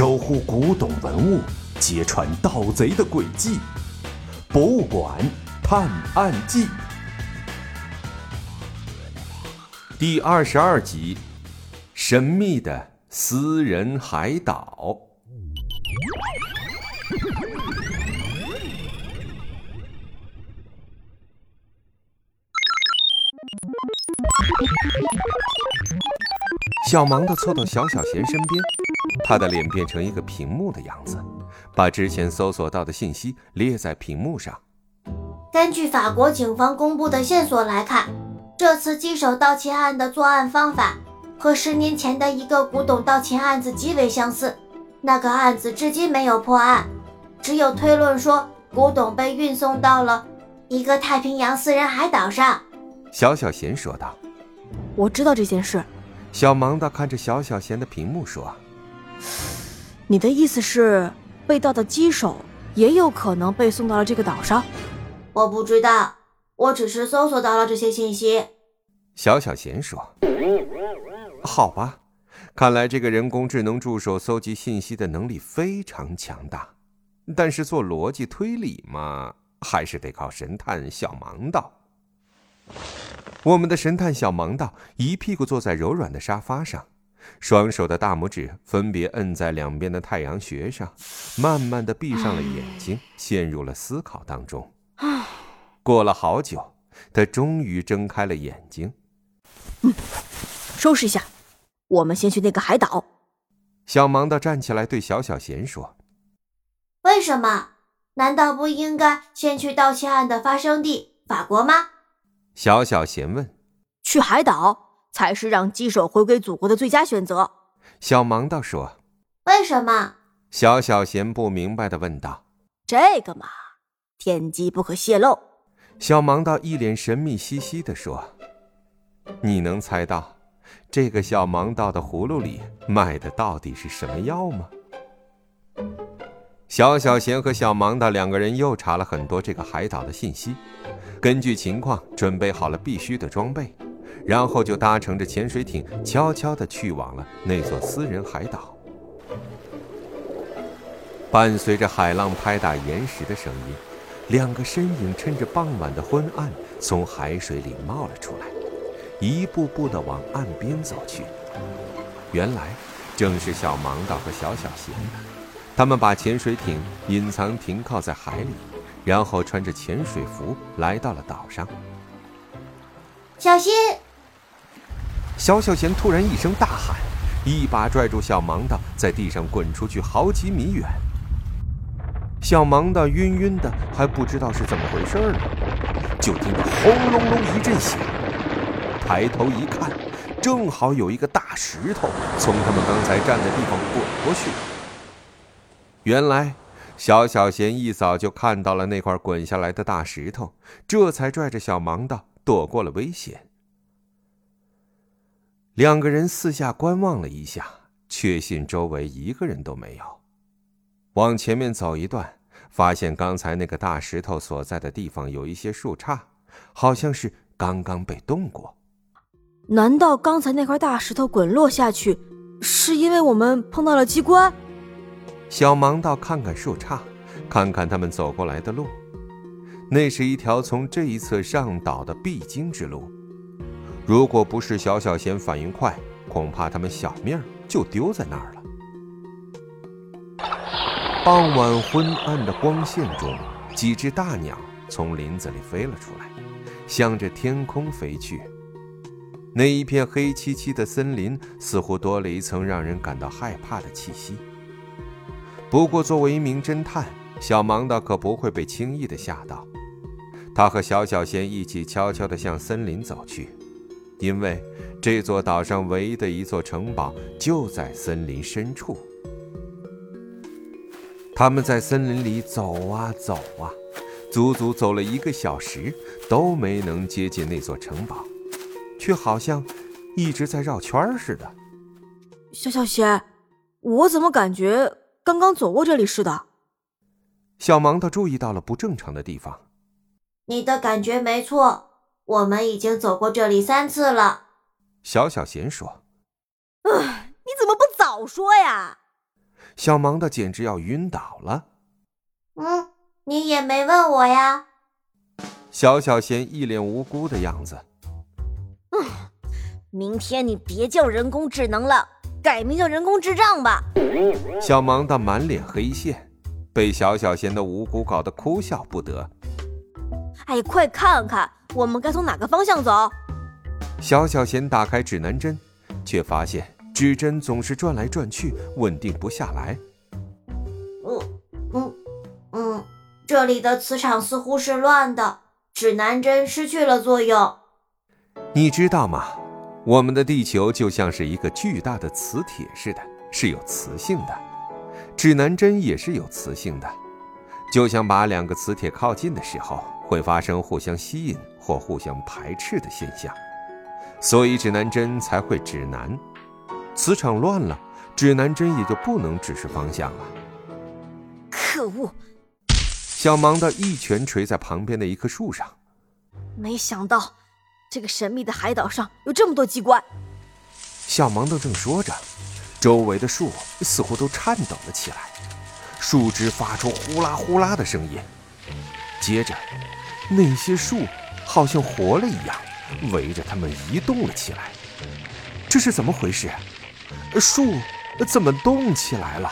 守护古董文物，揭穿盗贼的诡计，《博物馆探案记》第二十二集：神秘的私人海岛。小盲的凑到小小贤身边，他的脸变成一个屏幕的样子，把之前搜索到的信息列在屏幕上。根据法国警方公布的线索来看，这次机手盗窃案的作案方法和十年前的一个古董盗窃案子极为相似。那个案子至今没有破案，只有推论说古董被运送到了一个太平洋私人海岛上。小小贤说道：“我知道这件事。”小盲道看着小小贤的屏幕说：“你的意思是，被盗的机手也有可能被送到了这个岛上？”我不知道，我只是搜索到了这些信息。小小贤说：“好吧，看来这个人工智能助手搜集信息的能力非常强大，但是做逻辑推理嘛，还是得靠神探小盲道。”我们的神探小盲道一屁股坐在柔软的沙发上，双手的大拇指分别摁在两边的太阳穴上，慢慢的闭上了眼睛，陷入了思考当中。过了好久，他终于睁开了眼睛。嗯，收拾一下，我们先去那个海岛。小盲道站起来对小小贤说：“为什么？难道不应该先去盗窃案的发生地法国吗？”小小贤问：“去海岛才是让鸡手回归祖国的最佳选择。”小盲道说：“为什么？”小小贤不明白的问道：“这个嘛，天机不可泄露。”小盲道一脸神秘兮兮的说：“你能猜到这个小盲道的葫芦里卖的到底是什么药吗？”小小贤和小盲道两个人又查了很多这个海岛的信息。根据情况准备好了必须的装备，然后就搭乘着潜水艇，悄悄地去往了那座私人海岛。伴随着海浪拍打岩石的声音，两个身影趁着傍晚的昏暗从海水里冒了出来，一步步地往岸边走去。原来，正是小盲道和小小贤，他们把潜水艇隐藏停靠在海里。然后穿着潜水服来到了岛上。小心！小小贤突然一声大喊，一把拽住小盲道，在地上滚出去好几米远。小盲道晕晕的，还不知道是怎么回事呢，就听到轰隆隆一阵响，抬头一看，正好有一个大石头从他们刚才站的地方滚过去。原来。小小贤一早就看到了那块滚下来的大石头，这才拽着小盲道躲过了危险。两个人四下观望了一下，确信周围一个人都没有。往前面走一段，发现刚才那个大石头所在的地方有一些树杈，好像是刚刚被动过。难道刚才那块大石头滚落下去，是因为我们碰到了机关？小盲道看看树杈，看看他们走过来的路，那是一条从这一侧上岛的必经之路。如果不是小小贤反应快，恐怕他们小命就丢在那儿了。傍晚昏暗的光线中，几只大鸟从林子里飞了出来，向着天空飞去。那一片黑漆漆的森林，似乎多了一层让人感到害怕的气息。不过，作为一名侦探，小盲道可不会被轻易的吓到。他和小小贤一起悄悄地向森林走去，因为这座岛上唯一的一座城堡就在森林深处。他们在森林里走啊走啊，足足走了一个小时，都没能接近那座城堡，却好像一直在绕圈似的。小小贤，我怎么感觉……刚刚走过这里似的，小盲道注意到了不正常的地方。你的感觉没错，我们已经走过这里三次了。小小贤说：“唉，你怎么不早说呀！小盲的简直要晕倒了。嗯，你也没问我呀。小小贤一脸无辜的样子。嗯，明天你别叫人工智能了，改名叫人工智障吧。小忙的满脸黑线，被小小贤的无辜搞得哭笑不得。哎，快看看，我们该从哪个方向走？小小贤打开指南针，却发现指针总是转来转去，稳定不下来。嗯嗯嗯，这里的磁场似乎是乱的。指南针失去了作用，你知道吗？我们的地球就像是一个巨大的磁铁似的，是有磁性的。指南针也是有磁性的，就像把两个磁铁靠近的时候，会发生互相吸引或互相排斥的现象，所以指南针才会指南。磁场乱了，指南针也就不能指示方向了。可恶！小忙的一拳捶在旁边的一棵树上。没想到，这个神秘的海岛上有这么多机关。小忙的正说着，周围的树似乎都颤抖了起来，树枝发出呼啦呼啦的声音。接着，那些树好像活了一样，围着他们移动了起来。这是怎么回事？树怎么动起来了？